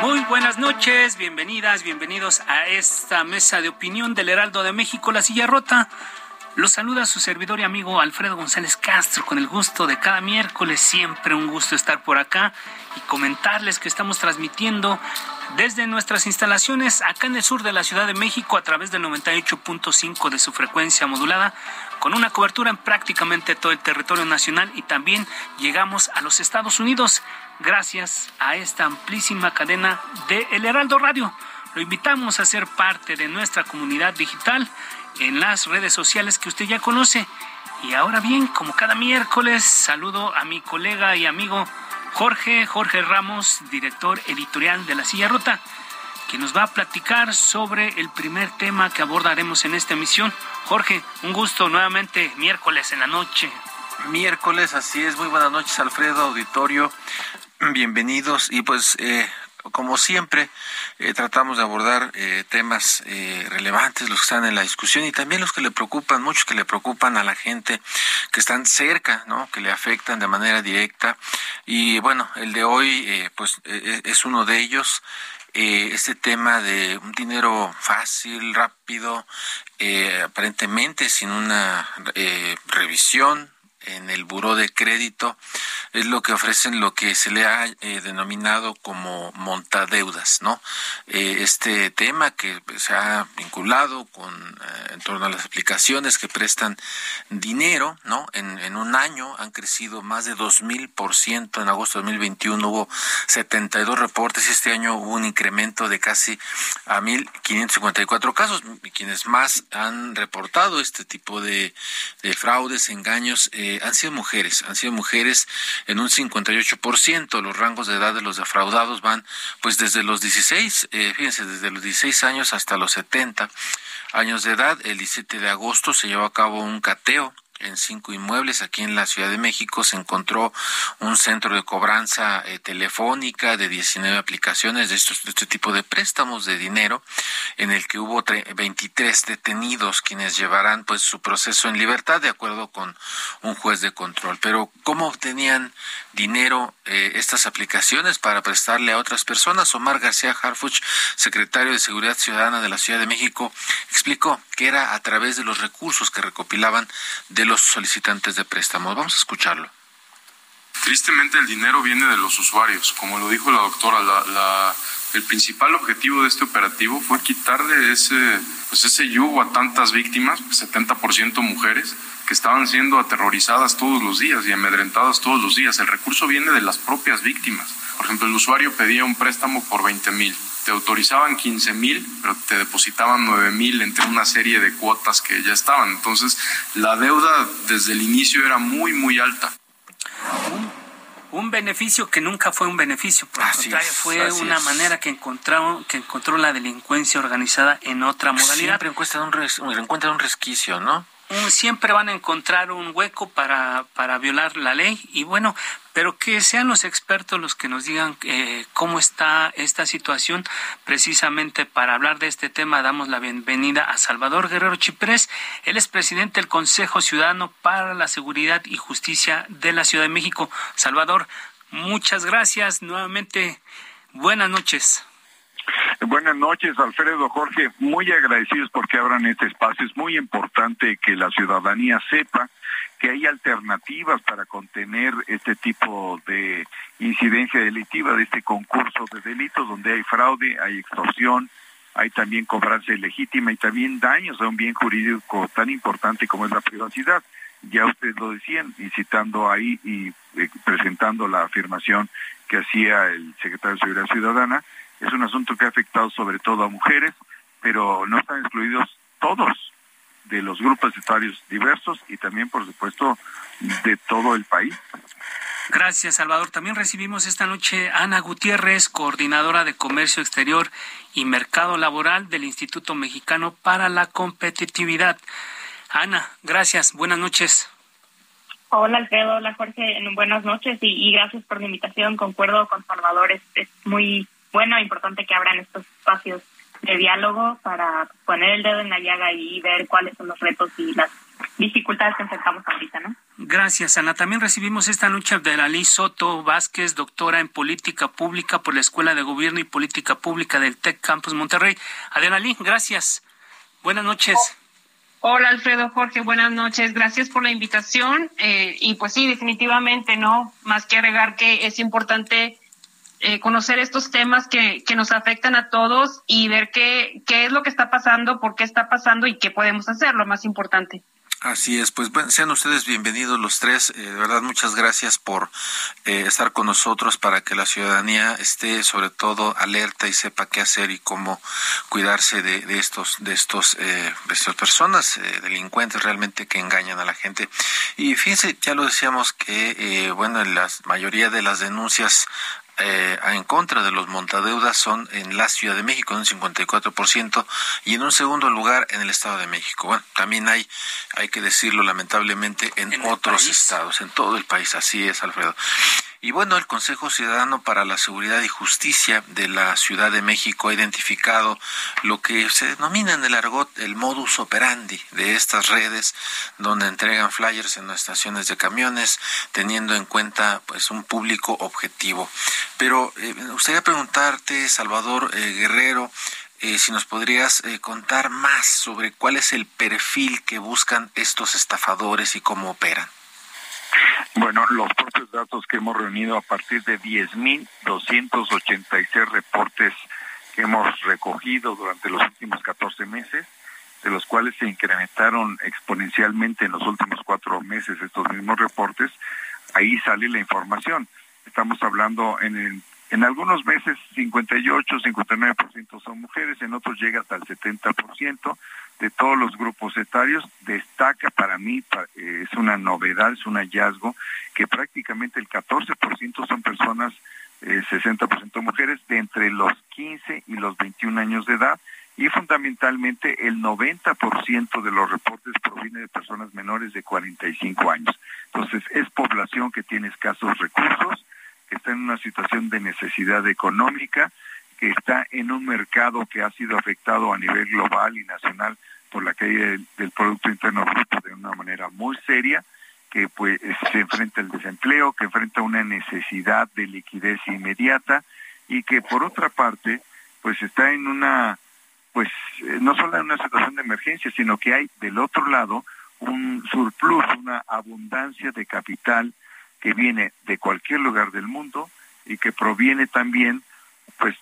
Muy buenas noches, bienvenidas, bienvenidos a esta mesa de opinión del Heraldo de México, La Silla Rota. Los saluda su servidor y amigo Alfredo González Castro con el gusto de cada miércoles, siempre un gusto estar por acá y comentarles que estamos transmitiendo desde nuestras instalaciones acá en el sur de la Ciudad de México a través del 98.5 de su frecuencia modulada con una cobertura en prácticamente todo el territorio nacional y también llegamos a los Estados Unidos gracias a esta amplísima cadena de El Heraldo Radio. Lo invitamos a ser parte de nuestra comunidad digital en las redes sociales que usted ya conoce. Y ahora bien, como cada miércoles, saludo a mi colega y amigo Jorge, Jorge Ramos, director editorial de La Silla Rota, que nos va a platicar sobre el primer tema que abordaremos en esta emisión. Jorge, un gusto nuevamente miércoles en la noche. Miércoles, así es. Muy buenas noches, Alfredo, auditorio. Bienvenidos. Y pues eh, como siempre, eh, tratamos de abordar eh, temas eh, relevantes, los que están en la discusión y también los que le preocupan, muchos que le preocupan a la gente que están cerca, ¿no? que le afectan de manera directa. Y bueno, el de hoy, pues es uno de ellos. este tema de un dinero fácil, rápido, aparentemente sin una revisión en el buró de crédito es lo que ofrecen lo que se le ha eh, denominado como montadeudas, ¿no? Eh, este tema que se ha vinculado con eh, en torno a las aplicaciones que prestan dinero, ¿no? En, en un año han crecido más de dos mil por ciento. En agosto de 2021 hubo 72 reportes y este año hubo un incremento de casi a 1.554 casos. Quienes más han reportado este tipo de fraudes, engaños, han sido mujeres, han sido mujeres en un 58%. Los rangos de edad de los defraudados van pues desde los 16, eh, fíjense, desde los 16 años hasta los 70 años de edad. El 17 de agosto se llevó a cabo un cateo en cinco inmuebles aquí en la Ciudad de México se encontró un centro de cobranza eh, telefónica de 19 aplicaciones de, estos, de este tipo de préstamos de dinero en el que hubo 23 detenidos quienes llevarán pues su proceso en libertad de acuerdo con un juez de control. Pero ¿cómo obtenían dinero eh, estas aplicaciones para prestarle a otras personas? Omar García Harfuch, secretario de Seguridad Ciudadana de la Ciudad de México, explicó que era a través de los recursos que recopilaban de los solicitantes de préstamos. Vamos a escucharlo. Tristemente el dinero viene de los usuarios. Como lo dijo la doctora, la, el principal objetivo de este operativo fue quitarle ese, pues ese yugo a tantas víctimas, 70% pues mujeres, que estaban siendo aterrorizadas todos los días y amedrentadas todos los días. El recurso viene de las propias víctimas. Por ejemplo, el usuario pedía un préstamo por 20 mil te autorizaban 15 mil, pero te depositaban 9 mil entre una serie de cuotas que ya estaban. Entonces, la deuda desde el inicio era muy, muy alta. Un, beneficio que nunca fue un beneficio, por fue una manera que encontró, que encontró la delincuencia organizada en otra modalidad. Siempre encuentra un, encuentra un resquicio, ¿no? siempre van a encontrar un hueco para, para violar la ley y bueno, pero que sean los expertos los que nos digan eh, cómo está esta situación. Precisamente para hablar de este tema damos la bienvenida a Salvador Guerrero Chiprés. Él es presidente del Consejo Ciudadano para la Seguridad y Justicia de la Ciudad de México. Salvador, muchas gracias. Nuevamente, buenas noches. Buenas noches, Alfredo, Jorge. Muy agradecidos porque abran este espacio. Es muy importante que la ciudadanía sepa que hay alternativas para contener este tipo de incidencia delictiva, de este concurso de delitos donde hay fraude, hay extorsión, hay también cobranza ilegítima y también daños a un bien jurídico tan importante como es la privacidad. Ya ustedes lo decían, incitando ahí y eh, presentando la afirmación que hacía el secretario de Seguridad Ciudadana, es un asunto que ha afectado sobre todo a mujeres, pero no están excluidos todos de los grupos etarios diversos y también, por supuesto, de todo el país. Gracias, Salvador. También recibimos esta noche a Ana Gutiérrez, coordinadora de Comercio Exterior y Mercado Laboral del Instituto Mexicano para la Competitividad. Ana, gracias. Buenas noches. Hola Alfredo, hola Jorge, buenas noches y, gracias por la invitación. Concuerdo con Salvador, es, es muy bueno e importante que abran estos espacios de diálogo para poner el dedo en la llaga y ver cuáles son los retos y las dificultades que enfrentamos ahorita, ¿no? Gracias, Ana. También recibimos esta noche de la Liz Soto Vázquez, doctora en Política Pública por la Escuela de Gobierno y Política Pública del TEC Campus Monterrey. Adelali, gracias. Buenas noches. Hola Alfredo Jorge, buenas noches. Gracias por la invitación. Eh, y pues sí, definitivamente, ¿no? Más que agregar que es importante eh, conocer estos temas que, que nos afectan a todos y ver qué, qué es lo que está pasando, por qué está pasando y qué podemos hacer, lo más importante. Así es, pues sean ustedes bienvenidos los tres. Eh, de verdad, muchas gracias por eh, estar con nosotros para que la ciudadanía esté sobre todo alerta y sepa qué hacer y cómo cuidarse de, de estos, de estos, de estas personas delincuentes realmente que engañan a la gente. Y fíjense, ya lo decíamos que bueno, la mayoría de las denuncias eh, en contra de los montadeudas son en la Ciudad de México, en un 54%, y en un segundo lugar en el Estado de México. Bueno, también hay, hay que decirlo lamentablemente, en, otros estados, en todo el país. Así es, Alfredo. Y bueno, el Consejo Ciudadano para la Seguridad y Justicia de la Ciudad de México ha identificado lo que se denomina en el argot el modus operandi de estas redes donde entregan flyers en las estaciones de camiones teniendo en cuenta pues un público objetivo. Pero eh, me gustaría preguntarte, Salvador eh, Guerrero, eh, si nos podrías contar más sobre cuál es el perfil que buscan estos estafadores y cómo operan. Bueno, los propios datos que hemos reunido a partir de 10.286 reportes que hemos recogido durante los últimos 14 meses, de los cuales se incrementaron exponencialmente en los últimos cuatro meses estos mismos reportes, ahí sale la información. Estamos hablando en, en algunos meses 58, 59% son mujeres, en otros llega hasta el 70%, de todos los grupos etarios, destaca para mí, eh, es una novedad, es un hallazgo, que prácticamente el 14% son personas, eh, 60% mujeres, de entre los 15 y los 21 años de edad, y fundamentalmente el 90% de los reportes proviene de personas menores de 45 años. Entonces, es población que tiene escasos recursos, que está en una situación de necesidad económica, que está en un mercado que ha sido afectado a nivel global y nacional por la caída del, Producto Interno Bruto de una manera muy seria, que pues se enfrenta al desempleo, que enfrenta una necesidad de liquidez inmediata y que por otra parte pues está en una pues eh, no solo en una situación de emergencia, sino que hay del otro lado un surplus, una abundancia de capital que viene de cualquier lugar del mundo y que proviene también pues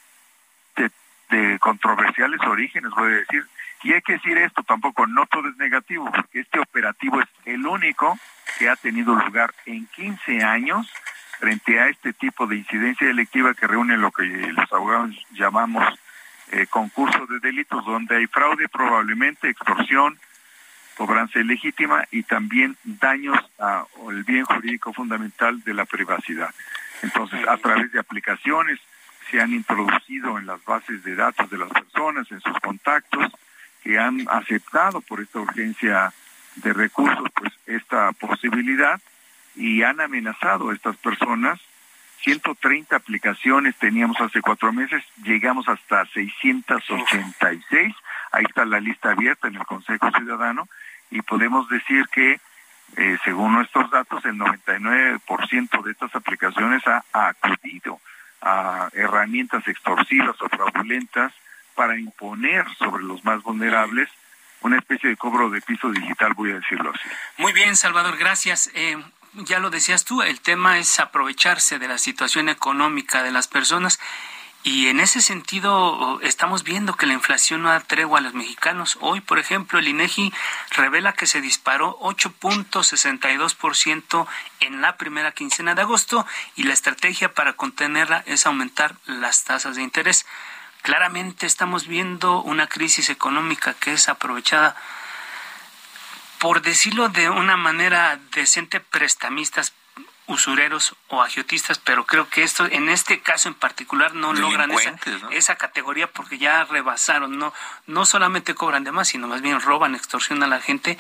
de, de controversiales orígenes, voy a decir, y hay que decir esto, tampoco no todo es negativo, porque este operativo es el único que ha tenido lugar en 15 años frente a este tipo de incidencia delictiva que reúne lo que los abogados llamamos eh, concurso de delitos, donde hay fraude probablemente, extorsión, cobranza ilegítima y también daños al bien jurídico fundamental de la privacidad. Entonces, a través de aplicaciones se han introducido en las bases de datos de las personas, en sus contactos, que han aceptado por esta urgencia de recursos pues esta posibilidad y han amenazado a estas personas. 130 aplicaciones teníamos hace cuatro meses, llegamos hasta 686. Ahí está la lista abierta en el Consejo Ciudadano y podemos decir que, eh, según nuestros datos, el 99% de estas aplicaciones ha acudido a herramientas extorsivas o fraudulentas para imponer sobre los más vulnerables una especie de cobro de piso digital, voy a decirlo así. Muy bien, Salvador, gracias. Eh, ya lo decías tú, el tema es aprovecharse de la situación económica de las personas y en ese sentido estamos viendo que la inflación no da tregua a los mexicanos. Hoy, por ejemplo, el INEGI revela que se disparó 8.62% en la primera quincena de agosto y la estrategia para contenerla es aumentar las tasas de interés. Claramente estamos viendo una crisis económica que es aprovechada por decirlo de una manera decente, prestamistas, usureros o agiotistas, pero creo que esto, en este caso en particular, no logran esa, esa, categoría porque ya rebasaron, no, no solamente cobran de más, sino más bien roban, extorsionan a la gente.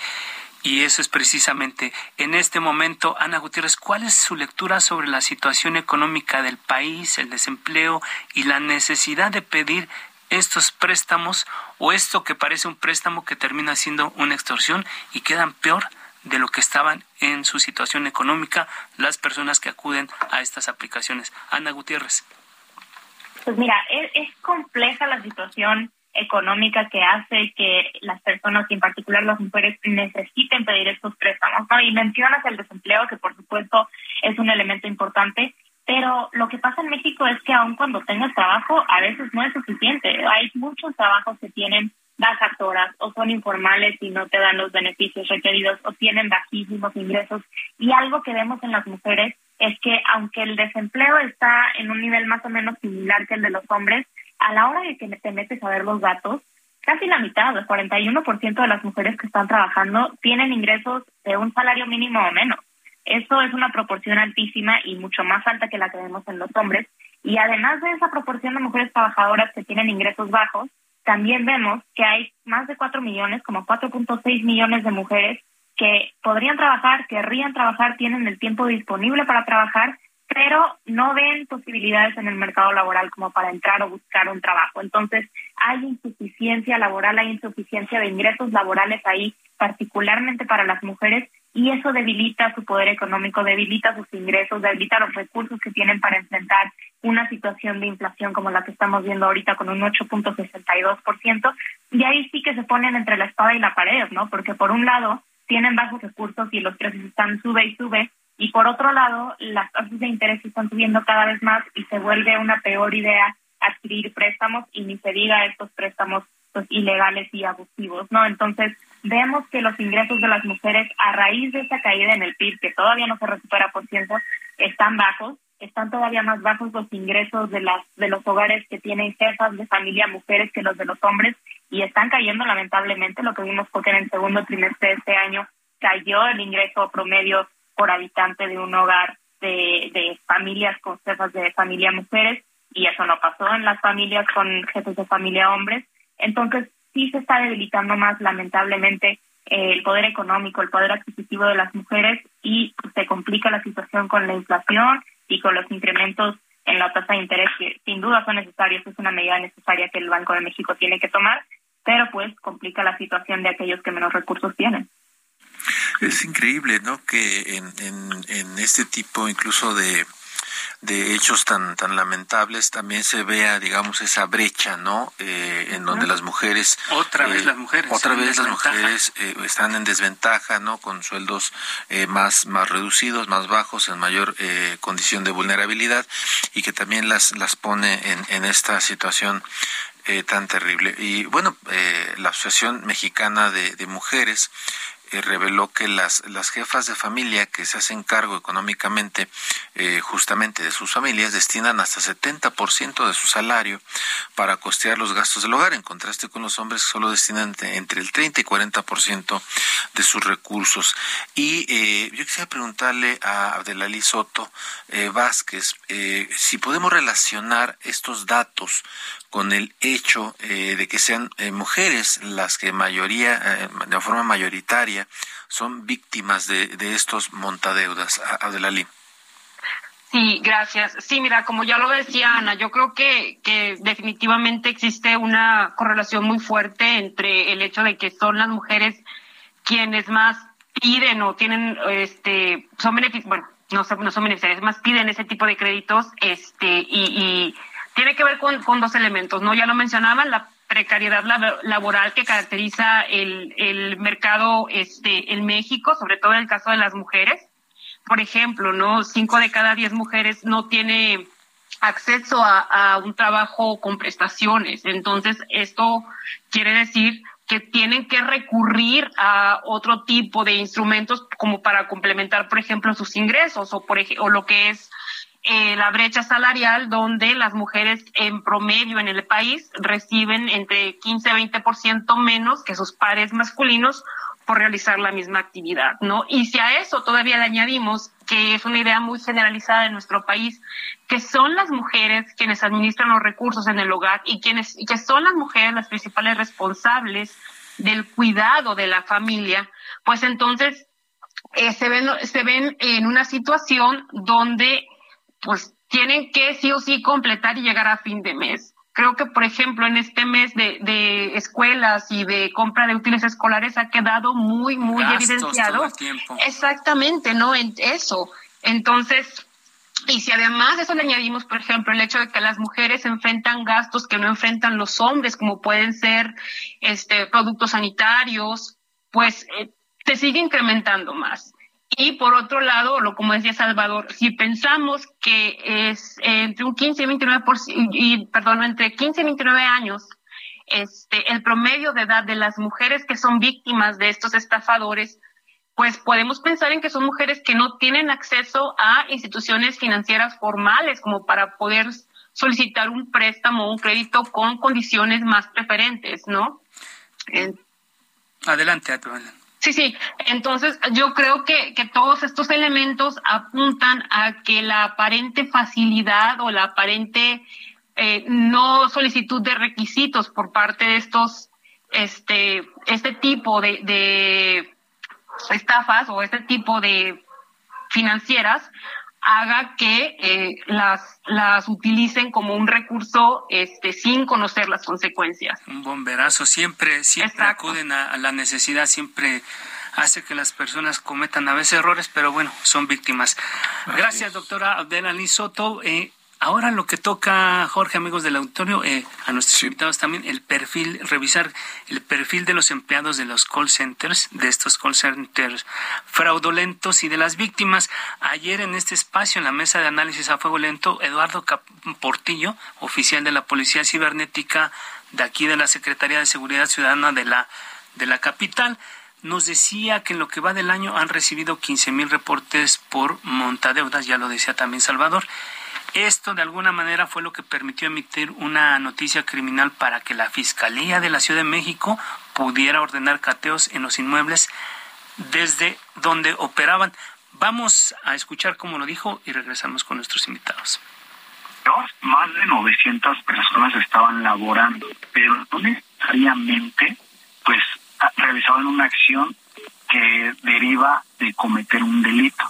Y eso es precisamente en este momento, Ana Gutiérrez, ¿cuál es su lectura sobre la situación económica del país, el desempleo y la necesidad de pedir estos préstamos o esto que parece un préstamo que termina siendo una extorsión y quedan peor de lo que estaban en su situación económica las personas que acuden a estas aplicaciones. Ana Gutiérrez. Pues mira, es, compleja la situación económica que hace que las personas y en particular las mujeres necesiten pedir estos préstamos. Y mencionas el desempleo, que por supuesto es un elemento importante, pero lo que pasa en México es que aun cuando tengas trabajo, a veces no es suficiente. Hay muchos trabajos que tienen bajas horas o son informales y no te dan los beneficios requeridos o tienen bajísimos ingresos. Y algo que vemos en las mujeres es que aunque el desempleo está en un nivel más o menos similar que el de los hombres, a la hora de que te metes a ver los datos, casi la mitad, el 41% de las mujeres que están trabajando tienen ingresos de un salario mínimo o menos. Eso es una proporción altísima y mucho más alta que la que vemos en los hombres. Y además de esa proporción de mujeres trabajadoras que tienen ingresos bajos, también vemos que hay más de 4 millones, como 4.6 millones de mujeres que podrían trabajar, querrían trabajar, tienen el tiempo disponible para trabajar, pero no ven posibilidades en el mercado laboral como para entrar o buscar un trabajo. Entonces, hay insuficiencia laboral, hay insuficiencia de ingresos laborales ahí, particularmente para las mujeres, y eso debilita su poder económico, debilita sus ingresos, debilita los recursos que tienen para enfrentar una situación de inflación como la que estamos viendo ahorita con un 8.62%, y ahí sí que se ponen entre la espada y la pared, ¿no? Porque por un lado tienen bajos recursos y los precios están sube y sube, y por otro lado las tasas de interés están subiendo cada vez más y se vuelve una peor idea adquirir préstamos y ni se diga estos préstamos ilegales y abusivos, ¿no? Entonces, vemos que los ingresos de las mujeres a raíz de esa caída en el PIB, que todavía no se recupera por ciento, están bajos, están todavía más bajos los ingresos de las de los hogares que tienen jefas de familia mujeres que los de los hombres y están cayendo lamentablemente, lo que vimos porque en el segundo trimestre de este año cayó el ingreso promedio por habitante de un hogar de, de familias con jefas de familia mujeres y eso no pasó en las familias con jefes de familia hombres. Entonces, sí se está debilitando más, lamentablemente, eh, el poder económico, el poder adquisitivo de las mujeres y se complica la situación con la inflación y con los incrementos en la tasa de interés que sin duda son necesarios, es una medida necesaria que el Banco de México tiene que tomar, pero pues complica la situación de aquellos que menos recursos tienen. Es increíble, ¿no? Que en, en, en este tipo incluso de de hechos tan tan lamentables también se vea digamos esa brecha no eh, en donde las mujeres otra vez eh, las mujeres otra vez las mujeres eh, están en desventaja no con sueldos más más reducidos más bajos en mayor condición de vulnerabilidad y que también las las pone en, en esta situación tan terrible. Y bueno, la Asociación Mexicana de, de Mujeres eh, reveló que las, las jefas de familia que se hacen cargo económicamente eh, justamente de sus familias destinan hasta 70% de su salario para costear los gastos del hogar, en contraste con los hombres que solo destinan entre el 30 y 40% de sus recursos. Y eh, yo quisiera preguntarle a Abdelalí Soto Vázquez si podemos relacionar estos datos con el hecho eh, de que sean eh, mujeres las que mayoría, eh, de forma mayoritaria, son víctimas de, de estos montadeudas. Adelalí. Sí, gracias. Sí, mira, como ya lo decía Ana, yo creo que, que definitivamente existe una correlación muy fuerte entre el hecho de que son las mujeres quienes más piden o tienen, este, son beneficios, bueno, no, no son beneficiarios, más piden ese tipo de créditos, este, y, y tiene que ver con, con dos elementos, ¿no? Ya lo mencionaban, la precariedad laboral que caracteriza el, el mercado este, en México, sobre todo en el caso de las mujeres. Por ejemplo, ¿no? Cinco de cada diez mujeres no tiene acceso a, a un trabajo con prestaciones. Entonces, esto quiere decir que tienen que recurrir a otro tipo de instrumentos como para complementar, por ejemplo, sus ingresos o, por, o lo que es eh, la brecha salarial, donde las mujeres en promedio en el país reciben entre 15 y 20% menos que sus pares masculinos por realizar la misma actividad, ¿no? Y si a eso todavía le añadimos que es una idea muy generalizada en nuestro país, que son las mujeres quienes administran los recursos en el hogar y quienes y que son las mujeres las principales responsables del cuidado de la familia, pues entonces eh, se ven se ven en una situación donde pues tienen que sí o sí completar y llegar a fin de mes. Creo que, por ejemplo, en este mes de, de escuelas y de compra de útiles escolares ha quedado muy, muy evidenciado. Exactamente, ¿no? En eso. Entonces, y si además de eso le añadimos, por ejemplo, el hecho de que las mujeres enfrentan gastos que no enfrentan los hombres, como pueden ser este, productos sanitarios, pues eh, se sigue incrementando más. Y por otro lado, lo como decía Salvador, si pensamos que es entre un 15 y 29 por, y, perdón, entre 15 y 29 años, este, el promedio de edad de las mujeres que son víctimas de estos estafadores, pues podemos pensar en que son mujeres que no tienen acceso a instituciones financieras formales como para poder solicitar un préstamo o un crédito con condiciones más preferentes, ¿no? Adelante, Adelante. Sí, sí. Entonces, yo creo que, todos estos elementos apuntan a que la aparente facilidad o la aparente eh, no solicitud de requisitos por parte de estos, este, este tipo de, de estafas o este tipo de financieras haga que eh, las, las utilicen como un recurso este, sin conocer las consecuencias. Un bomberazo, siempre, siempre acuden a, la necesidad, siempre hace que las personas cometan a veces errores, pero bueno, son víctimas. Gracias, doctora Abdel Soto. Eh, Ahora lo que toca, Jorge, amigos del auditorio, eh, a nuestros invitados también, el perfil, revisar el perfil de los empleados de los call centers, de estos call centers fraudulentos y de las víctimas. Ayer en este espacio, en la mesa de análisis a fuego lento, Eduardo Portillo, oficial de la Policía Cibernética de aquí de la Secretaría de Seguridad Ciudadana de la, de la capital, nos decía que en lo que va del año han recibido 15 mil reportes por montadeudas, ya lo decía también Salvador, esto de alguna manera fue lo que permitió emitir una noticia criminal para que la Fiscalía de la Ciudad de México pudiera ordenar cateos en los inmuebles desde donde operaban. Vamos a escuchar cómo lo dijo y regresamos con nuestros invitados. Más de 900 personas estaban laborando, pero no necesariamente pues realizaban una acción que deriva de cometer un delito.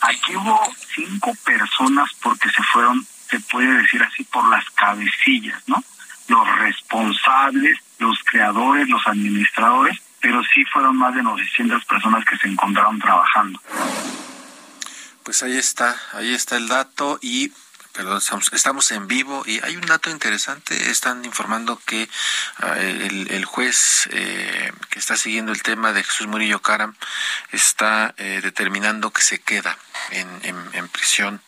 Aquí hubo cinco personas porque se fueron, se puede decir así, por las cabecillas, ¿no? Los responsables, los creadores, los administradores, pero sí fueron más de 900 personas que se encontraron trabajando. Pues ahí está, ahí está el dato y estamos, en vivo y hay un dato interesante. Están informando que ah, el, juez eh, que está siguiendo el tema de Jesús Murillo Caram está eh, determinando que se queda en, prisión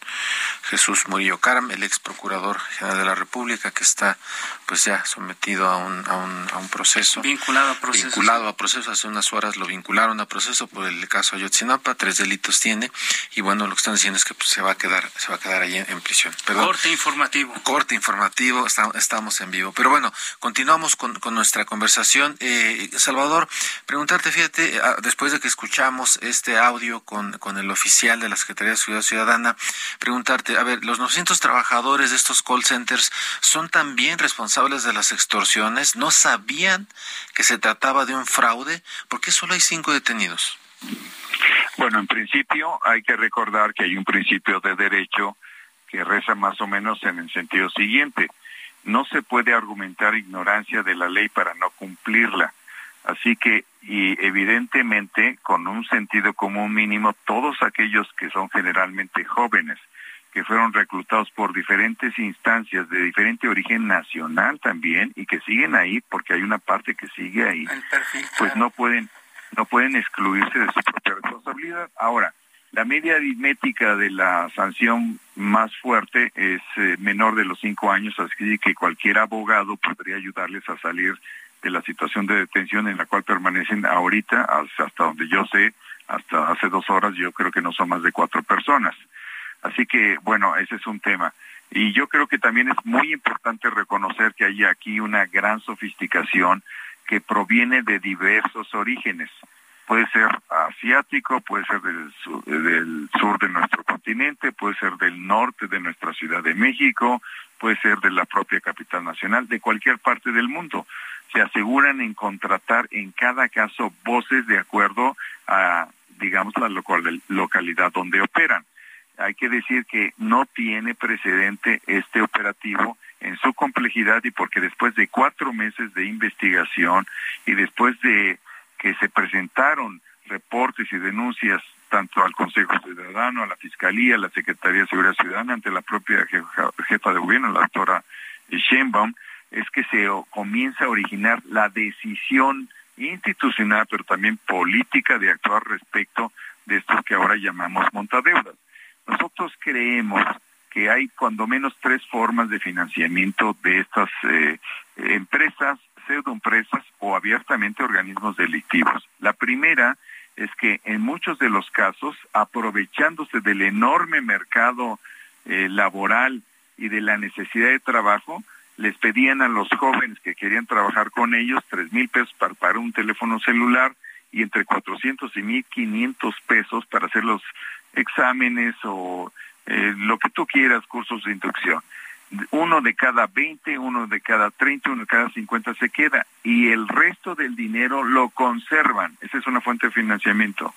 Jesús Murillo Caram, el ex procurador general de la República, que está pues ya sometido a un, a un, a un proceso. Vinculado a proceso. Vinculado a proceso. Hace unas horas lo vincularon a proceso por el caso Ayotzinapa, tres delitos tiene, y bueno, lo que están diciendo es que pues, se va a quedar, se va a quedar ahí en, prisión. Corte informativo. Corte informativo, estamos en vivo. Pero bueno, continuamos con, con nuestra conversación. Eh, Salvador, preguntarte, fíjate, ah, después de que escuchamos este audio con, con el oficial de la Secretaría de Ciudad Ciudadana, preguntarte, a ver, los 900 trabajadores de estos call centers son también responsables de las extorsiones, no sabían que se trataba de un fraude, ¿por qué solo hay cinco detenidos? Bueno, en principio hay que recordar que hay un principio de derecho que reza más o menos en el sentido siguiente. No se puede argumentar ignorancia de la ley para no cumplirla. Así que, y evidentemente, con un sentido común mínimo, todos aquellos que son generalmente jóvenes que fueron reclutados por diferentes instancias de diferente origen nacional también y que siguen ahí porque hay una parte que sigue ahí, pues no pueden no pueden excluirse de su propia responsabilidad. Ahora, la media aritmética de la sanción más fuerte es eh, menor de los cinco años, así que cualquier abogado podría ayudarles a salir de la situación de detención en la cual permanecen ahorita, hasta donde yo sé, hasta hace dos horas, yo creo que no son más de cuatro personas. Así que, bueno, ese es un tema. Y yo creo que también es muy importante reconocer que hay aquí una gran sofisticación que proviene de diversos orígenes. Puede ser asiático, puede ser del sur, del sur de nuestro continente, puede ser del norte de nuestra Ciudad de México, puede ser de la propia capital nacional, de cualquier parte del mundo. Se aseguran en contratar en cada caso voces de acuerdo a, digamos, la localidad donde operan hay que decir que no tiene precedente este operativo en su complejidad y porque después de cuatro meses de investigación y después de que se presentaron reportes y denuncias tanto al Consejo Ciudadano, a la Fiscalía, a la Secretaría de Seguridad Ciudadana, ante la propia jefa, de gobierno, la doctora Sheinbaum, es que se comienza a originar la decisión institucional, pero también política de actuar respecto de estos que ahora llamamos montadeudas. Nosotros creemos que hay cuando menos tres formas de financiamiento de estas eh, empresas, pseudoempresas o abiertamente organismos delictivos. La primera es que en muchos de los casos, aprovechándose del enorme mercado eh, laboral y de la necesidad de trabajo, les pedían a los jóvenes que querían trabajar con ellos tres mil pesos para, para un teléfono celular y entre 400 y 1500 pesos para hacer los exámenes o eh, lo que tú quieras, cursos de inducción. Uno de cada 20, uno de cada 30, uno de cada 50 se queda y el resto del dinero lo conservan. Esa es una fuente de financiamiento.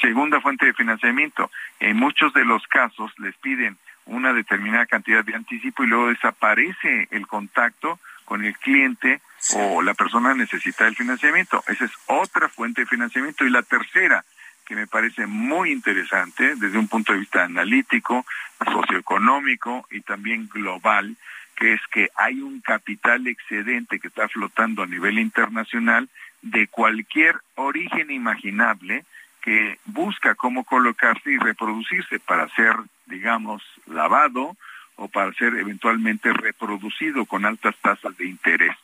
Segunda fuente de financiamiento, en muchos de los casos les piden una determinada cantidad de anticipo y luego desaparece el contacto con el cliente o la persona necesita el financiamiento. Esa es otra fuente de financiamiento. Y la tercera, que me parece muy interesante desde un punto de vista analítico, socioeconómico y también global, que es que hay un capital excedente que está flotando a nivel internacional de cualquier origen imaginable que busca cómo colocarse y reproducirse para ser, digamos, lavado o para ser eventualmente reproducido con altas tasas de interés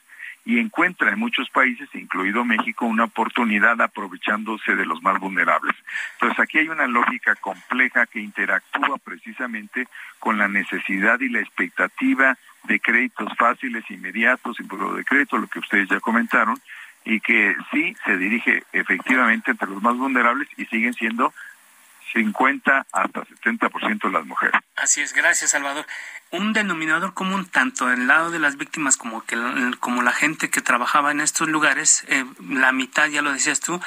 y encuentra en muchos países, incluido México, una oportunidad aprovechándose de los más vulnerables. Entonces aquí hay una lógica compleja que interactúa precisamente con la necesidad y la expectativa de créditos fáciles, inmediatos, sin de crédito, lo que ustedes ya comentaron, y que sí se dirige efectivamente entre los más vulnerables y siguen siendo 50 hasta 70% de las mujeres. Así es, gracias Salvador. Un denominador común tanto del lado de las víctimas como que como la gente que trabajaba en estos lugares, eh, la mitad ya lo decías tú,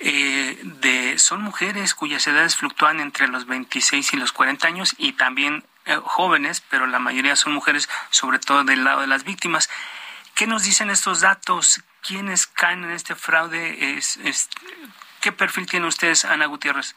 eh, de son mujeres cuyas edades fluctúan entre los 26 y los 40 años y también eh, jóvenes, pero la mayoría son mujeres, sobre todo del lado de las víctimas. ¿Qué nos dicen estos datos? ¿Quiénes caen en este fraude? ¿Qué perfil tienen ustedes, Ana Gutiérrez?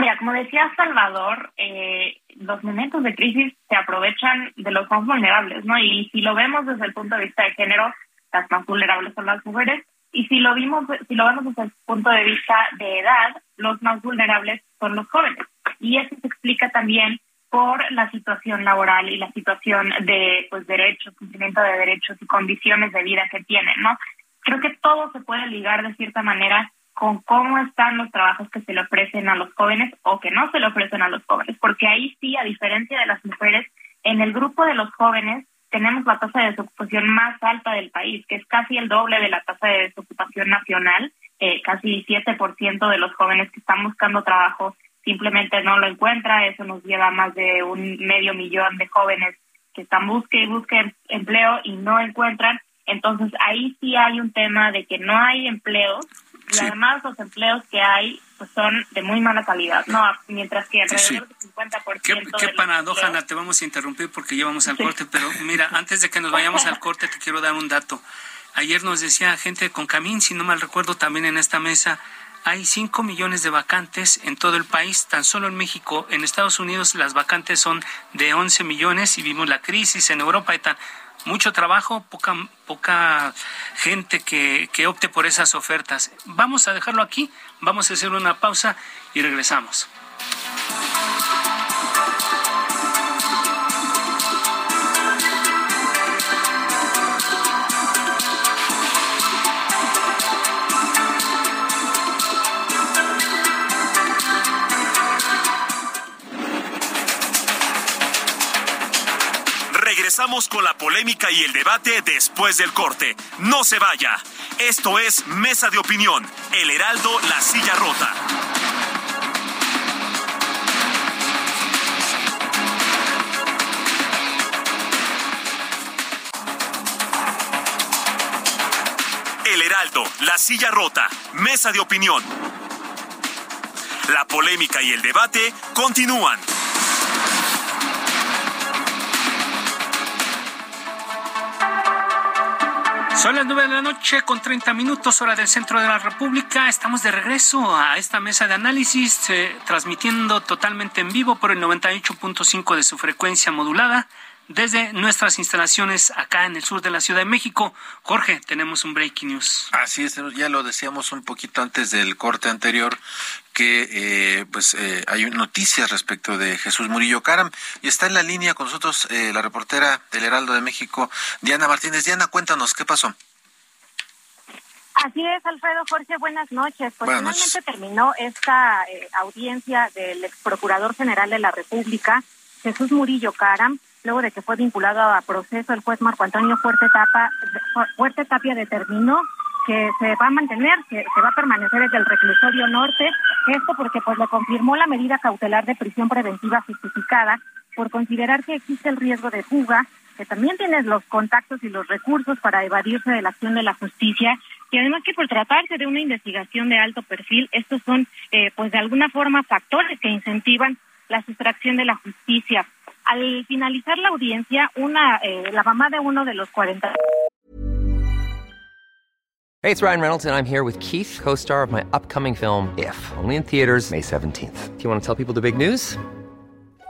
Mira, como decía Salvador, eh, los momentos de crisis se aprovechan de los más vulnerables, ¿no? Y si lo vemos desde el punto de vista de género, las más vulnerables son las mujeres, y si lo vimos, si lo vemos desde el punto de vista de edad, los más vulnerables son los jóvenes. Y eso se explica también por la situación laboral y la situación de pues derechos, cumplimiento de derechos y condiciones de vida que tienen, ¿no? Creo que todo se puede ligar de cierta manera con cómo están los trabajos que se le ofrecen a los jóvenes o que no se le ofrecen a los jóvenes, porque ahí sí, a diferencia de las mujeres, en el grupo de los jóvenes tenemos la tasa de desocupación más alta del país, que es casi el doble de la tasa de desocupación nacional, eh, casi 7% de los jóvenes que están buscando trabajo simplemente no lo encuentra, eso nos lleva a más de un medio millón de jóvenes que están busque y busquen empleo y no encuentran, entonces ahí sí hay un tema de que no hay empleos y además los empleos que hay pues, son de muy mala calidad, ¿no? Mientras que alrededor del 50%... Qué, qué paradoja, Ana, te vamos a interrumpir porque llevamos al corte, pero mira, antes de que nos vayamos al corte te quiero dar un dato. Ayer nos decía gente con Camín, si no mal recuerdo, también en esta mesa, hay 5 millones de vacantes en todo el país, tan solo en México. En Estados Unidos las vacantes son de 11 millones y vimos la crisis en Europa y tal. Mucho trabajo, poca, poca gente que, que opte por esas ofertas. Vamos a dejarlo aquí, vamos a hacer una pausa y regresamos. Regresamos con la polémica y el debate después del corte. No se vaya. Esto es Mesa de Opinión, El Heraldo, La Silla Rota. El Heraldo, La Silla Rota, Mesa de Opinión. La polémica y el debate continúan. Son las nueve de la noche con 30 minutos, hora del centro de la República. Estamos de regreso a esta mesa de análisis, eh, transmitiendo totalmente en vivo por el 98.5 de su frecuencia modulada desde nuestras instalaciones acá en el sur de la Ciudad de México. Jorge, tenemos un breaking news. Así es, ya lo decíamos un poquito antes del corte anterior que eh, pues eh, hay noticias respecto de Jesús Murillo Caram y está en la línea con nosotros eh, la reportera del Heraldo de México, Diana Martínez. Diana, cuéntanos, ¿qué pasó? Así es, Alfredo Jorge, buenas noches. Pues finalmente terminó esta audiencia del ex procurador general de la República, Jesús Murillo Caram, luego de que fue vinculado a proceso, el juez Marco Antonio Fuerte, Tapa, Fuerte Tapia determinó que se va a mantener, que se va a permanecer desde el reclusorio norte, esto porque pues le confirmó la medida cautelar de prisión preventiva justificada por considerar que existe el riesgo de fuga, que también tiene los contactos y los recursos para evadirse de la acción de la justicia y además que por tratarse de una investigación de alto perfil, estos son eh, pues de alguna forma factores que incentivan la sustracción de la justicia. Al finalizar la audiencia, una eh, la mamá de uno de los 40 Hey, it's Ryan Reynolds and I'm here with Keith, co-star of my upcoming film If, only in theaters May 17th. Do you want to tell people the big news?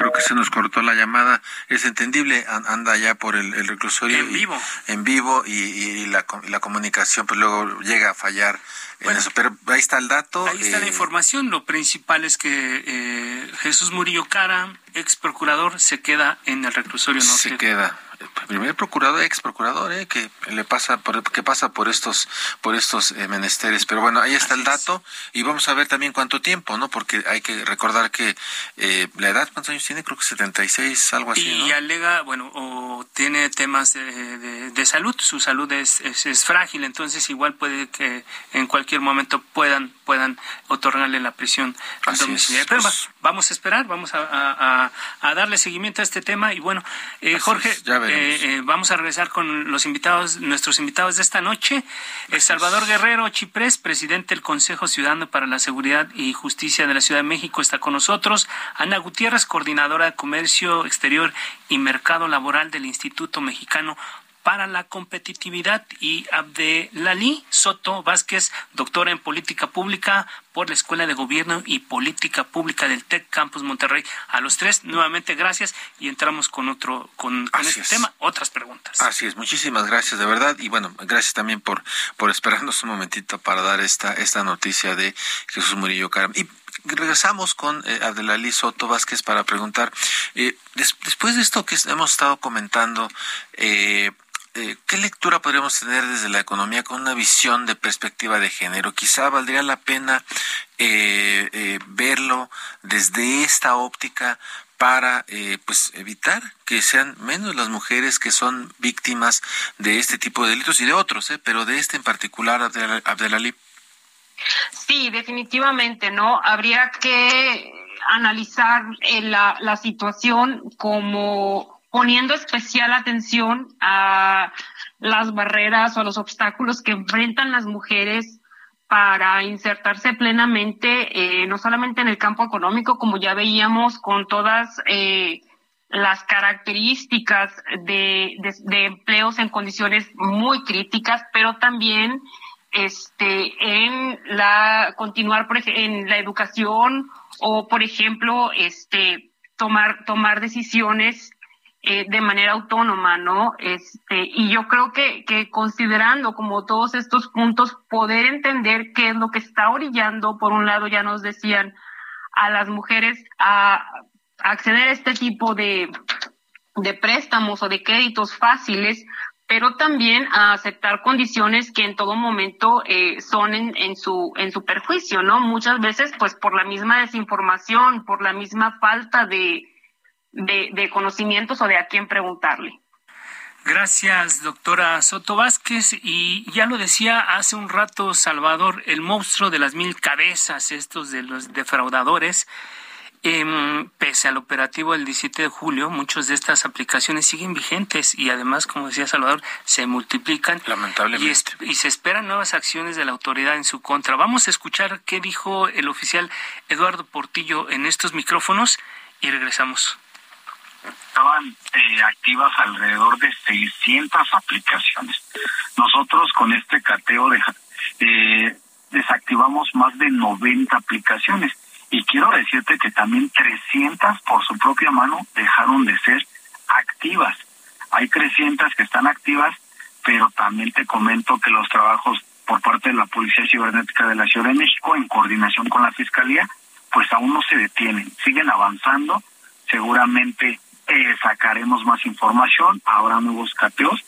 Creo que se nos cortó la llamada. Es entendible, anda ya por el, reclusorio. En vivo. en vivo y, la, la, comunicación pues luego llega a fallar en eso. Pero ahí está el dato. Ahí está la eh, información. Lo principal es que eh, Jesús Murillo Cara, ex procurador, se queda en el reclusorio norte. Se queda primer procurador, ex procurador, eh, que le pasa por, que pasa por estos, por estos eh, menesteres. Pero bueno, ahí está el dato y vamos a ver también cuánto tiempo, ¿no? Porque hay que recordar que eh, la edad, ¿cuántos años tiene? Creo que 76, algo así. Y alega, bueno, o tiene temas de, de, salud, su salud es, es, frágil, entonces igual puede que en cualquier momento puedan, puedan otorgarle la prisión domiciliaria. Pero pues vamos a esperar, vamos a, a, darle seguimiento a este tema y bueno, Jorge, eh, eh, vamos a regresar con los invitados, nuestros invitados de esta noche. El Salvador Guerrero Chiprés, presidente del Consejo Ciudadano para la Seguridad y Justicia de la Ciudad de México, está con nosotros. Ana Gutiérrez, coordinadora de Comercio Exterior y Mercado Laboral del Instituto Mexicano para la competitividad y Abdelali Soto Vázquez, doctora en política pública por la Escuela de Gobierno y Política Pública del TEC Campus Monterrey. A los tres, nuevamente gracias y entramos con otro, con, este tema, otras preguntas. Así es, muchísimas gracias de verdad y bueno, gracias también por, por esperarnos un momentito para dar esta, esta noticia de Jesús Murillo Caram. Y regresamos con eh, Abdelali Soto Vázquez para preguntar, eh, después de esto que hemos estado comentando, eh, eh, ¿qué lectura podríamos tener desde la economía con una visión de perspectiva de género? Quizá valdría la pena eh, eh, verlo desde esta óptica para pues evitar que sean menos las mujeres que son víctimas de este tipo de delitos y de otros, pero de este en particular, Abdelali. Sí, definitivamente, ¿no? Habría que analizar la, la situación como poniendo especial atención a las barreras o a los obstáculos que enfrentan las mujeres para insertarse plenamente, eh, no solamente en el campo económico, como ya veíamos con todas eh, las características de, de, empleos en condiciones muy críticas, pero también este, en la continuar en la educación o, por ejemplo, este, tomar, tomar decisiones eh, de manera autónoma, ¿no? Este, y yo creo que, que considerando como todos estos puntos, poder entender qué es lo que está orillando, por un lado ya nos decían, a las mujeres a, acceder a este tipo de, de préstamos o de créditos fáciles, pero también a aceptar condiciones que en todo momento eh, son en, en, su en su perjuicio, ¿no? Muchas veces, pues por la misma desinformación, por la misma falta de, de, conocimientos o de a quién preguntarle. Gracias, doctora Soto Vázquez. Y ya lo decía hace un rato Salvador, el monstruo de las mil cabezas, estos de los defraudadores. Eh, pese al operativo del 17 de julio, muchas de estas aplicaciones siguen vigentes y además, como decía Salvador, se multiplican. Lamentablemente. Y, y, se esperan nuevas acciones de la autoridad en su contra. Vamos a escuchar qué dijo el oficial Eduardo Portillo en estos micrófonos y regresamos estaban eh, activas alrededor de 600 aplicaciones. Nosotros con este cateo eh, desactivamos más de 90 aplicaciones y quiero decirte que también 300 por su propia mano dejaron de ser activas. Hay 300 que están activas, pero también te comento que los trabajos por parte de la Policía Cibernética de la Ciudad de México en coordinación con la Fiscalía, pues aún no se detienen, siguen avanzando, seguramente sacaremos más información, habrá nuevos cateos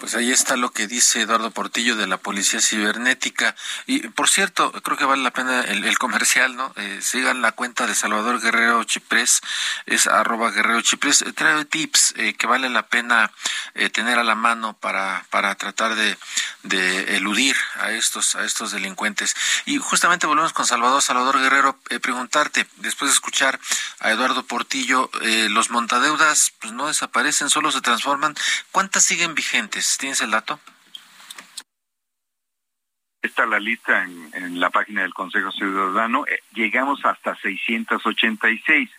pues ahí está lo que dice Eduardo Portillo de la Policía Cibernética. Y por cierto, creo que vale la pena el, comercial, ¿no? Eh, sigan la cuenta de Salvador Guerrero Chiprés, es arroba Guerrero Chiprés. Eh, trae tips eh, que vale la pena tener a la mano para, para tratar de, de eludir a estos, a estos delincuentes. Y justamente volvemos con Salvador. Salvador Guerrero, preguntarte, después de escuchar a Eduardo Portillo, los montadeudas pues no desaparecen, solo se transforman. ¿Cuántas siguen vigentes? ¿Tienes el dato? Está la lista en, la página del Consejo Ciudadano. Eh, llegamos hasta 686.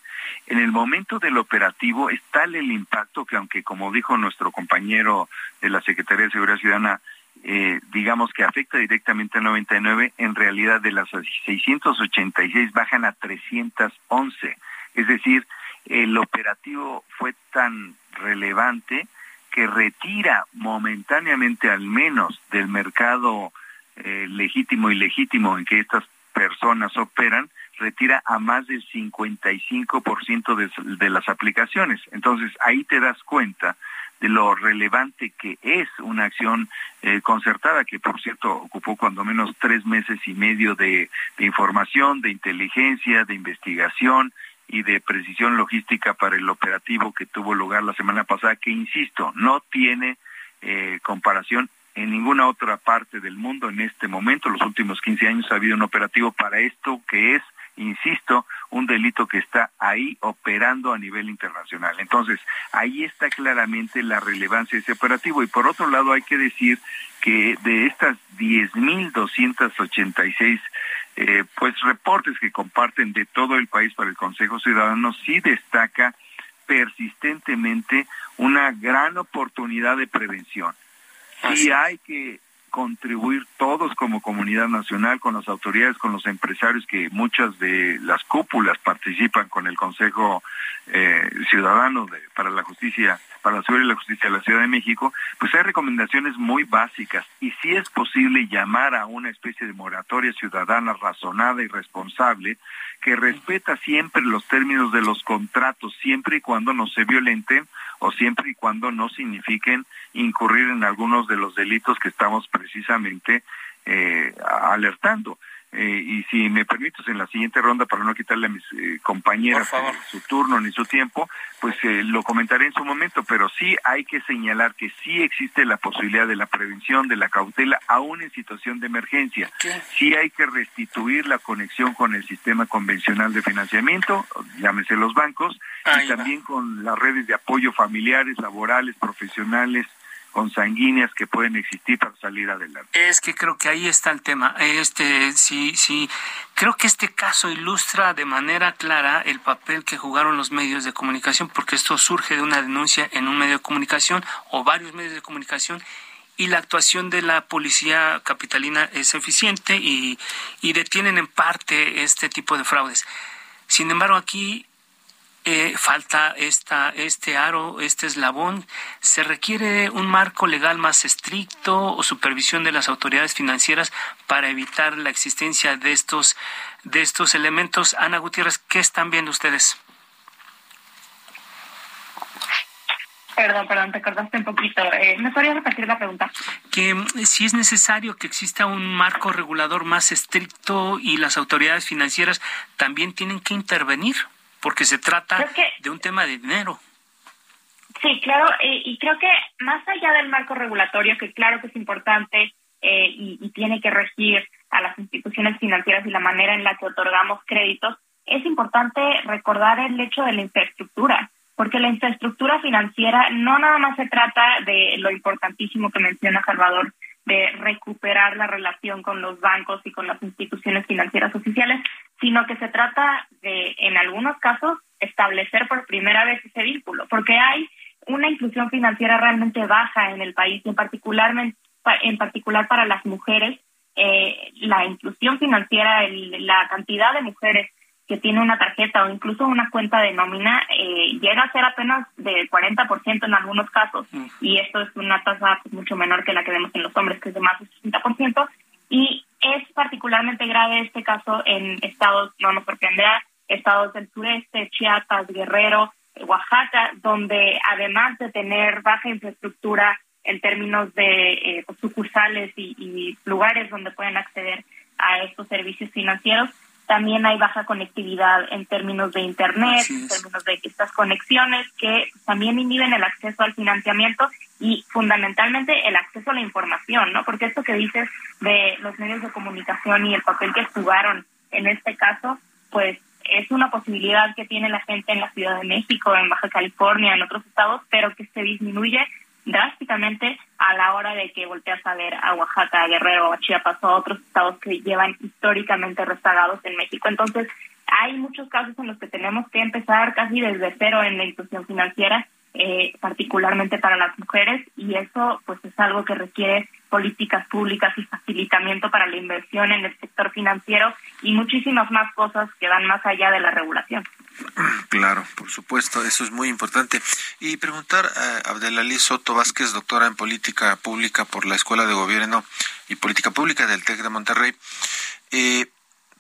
En el momento del operativo es tal el impacto que aunque como dijo nuestro compañero de la Secretaría de Seguridad Ciudadana, eh, digamos que afecta directamente al 99, en realidad de las 686 bajan a 311. Es decir, el operativo fue tan relevante que retira momentáneamente al menos del mercado eh, legítimo y legítimo en que estas personas operan, retira a más del 55% de, de las aplicaciones. Entonces ahí te das cuenta de lo relevante que es una acción eh, concertada, que por cierto ocupó cuando menos tres meses y medio de información, de inteligencia, de investigación, y de precisión logística para el operativo que tuvo lugar la semana pasada, que insisto, no tiene eh, comparación en ninguna otra parte del mundo en este momento. Los últimos 15 años ha habido un operativo para esto que es, insisto, un delito que está ahí operando a nivel internacional. Entonces, ahí está claramente la relevancia de ese operativo. Y por otro lado, hay que decir que de estas 10.286 eh, pues reportes que comparten de todo el país para el Consejo Ciudadano sí destaca persistentemente una gran oportunidad de prevención. Sí hay que contribuir todos como comunidad nacional, con las autoridades, con los empresarios, que muchas de las cúpulas participan con el Consejo eh, Ciudadano para la Justicia, para la Seguridad y la Justicia de la Ciudad de México, pues hay recomendaciones muy básicas. Y si es posible llamar a una especie de moratoria ciudadana razonada y responsable que respeta siempre los términos de los contratos, siempre y cuando no se violenten o siempre y cuando no signifiquen incurrir en algunos de los delitos que estamos precisamente eh, alertando. Eh, y si me permites en la siguiente ronda, para no quitarle a mis eh, compañeras su turno ni su tiempo, pues eh, lo comentaré en su momento, pero sí hay que señalar que sí existe la posibilidad de la prevención, de la cautela, aún en situación de emergencia. Sí hay que restituir la conexión con el sistema convencional de financiamiento, llámese los bancos, y también con las redes de apoyo familiares, laborales, profesionales, consanguíneas que pueden existir para salir adelante. Es que creo que ahí está el tema. Este, sí, sí, creo que este caso ilustra de manera clara el papel que jugaron los medios de comunicación, porque esto surge de una denuncia en un medio de comunicación o varios medios de comunicación y la actuación de la policía capitalina es eficiente y, y detienen en parte este tipo de fraudes. Sin embargo, aquí eh, falta esta, este aro, este eslabón. ¿Se requiere un marco legal más estricto o supervisión de las autoridades financieras para evitar la existencia de estos, de estos elementos? Ana Gutiérrez, ¿qué están viendo ustedes? Perdón, perdón, te cortaste un poquito. Eh, ¿Me podrías repetir la pregunta? Que mm, si es necesario que exista un marco regulador más estricto y las autoridades financieras también tienen que intervenir porque se trata de un tema de dinero. Sí, claro, eh, y creo que más allá del marco regulatorio, que claro que es importante eh, y, tiene que regir a las instituciones financieras y la manera en la que otorgamos créditos, es importante recordar el hecho de la infraestructura, porque la infraestructura financiera no nada más se trata de lo importantísimo que menciona Salvador, de recuperar la relación con los bancos y con las instituciones financieras oficiales, sino que se trata de, en algunos casos, establecer por primera vez ese vínculo, porque hay una inclusión financiera realmente baja en el país y en particular, en particular para las mujeres, eh, la inclusión financiera, la cantidad de mujeres que tiene una tarjeta o incluso una cuenta de nómina eh, llega a ser apenas del 40% en algunos casos mm. y esto es una tasa mucho menor que la que vemos en los hombres que es de más del 60% y es particularmente grave este caso en estados, no nos sorprenderá, estados del sureste, Chiapas, Guerrero, Oaxaca, donde además de tener baja infraestructura en términos de eh, sucursales y lugares donde pueden acceder a estos servicios financieros, también hay baja conectividad en términos de Internet, en términos de estas conexiones que también inhiben el acceso al financiamiento y fundamentalmente el acceso a la información, ¿no? Porque esto que dices de los medios de comunicación y el papel que jugaron en este caso, pues es una posibilidad que tiene la gente en la Ciudad de México, en Baja California, en otros estados, pero que se disminuye drásticamente a la hora de que volteas a ver a Oaxaca, a Guerrero, a Chiapas o a otros estados que llevan históricamente rezagados en México. Entonces, hay muchos casos en los que tenemos que empezar casi desde cero en la inclusión financiera, eh, particularmente para las mujeres, y eso pues es algo que requiere políticas públicas y facilitamiento para la inversión en el sector financiero y muchísimas más cosas que van más allá de la regulación. Claro, por supuesto, eso es muy importante. Y preguntar a Abdelalí Soto Vázquez, doctora en política pública por la Escuela de Gobierno y Política Pública del TEC de Monterrey, eh,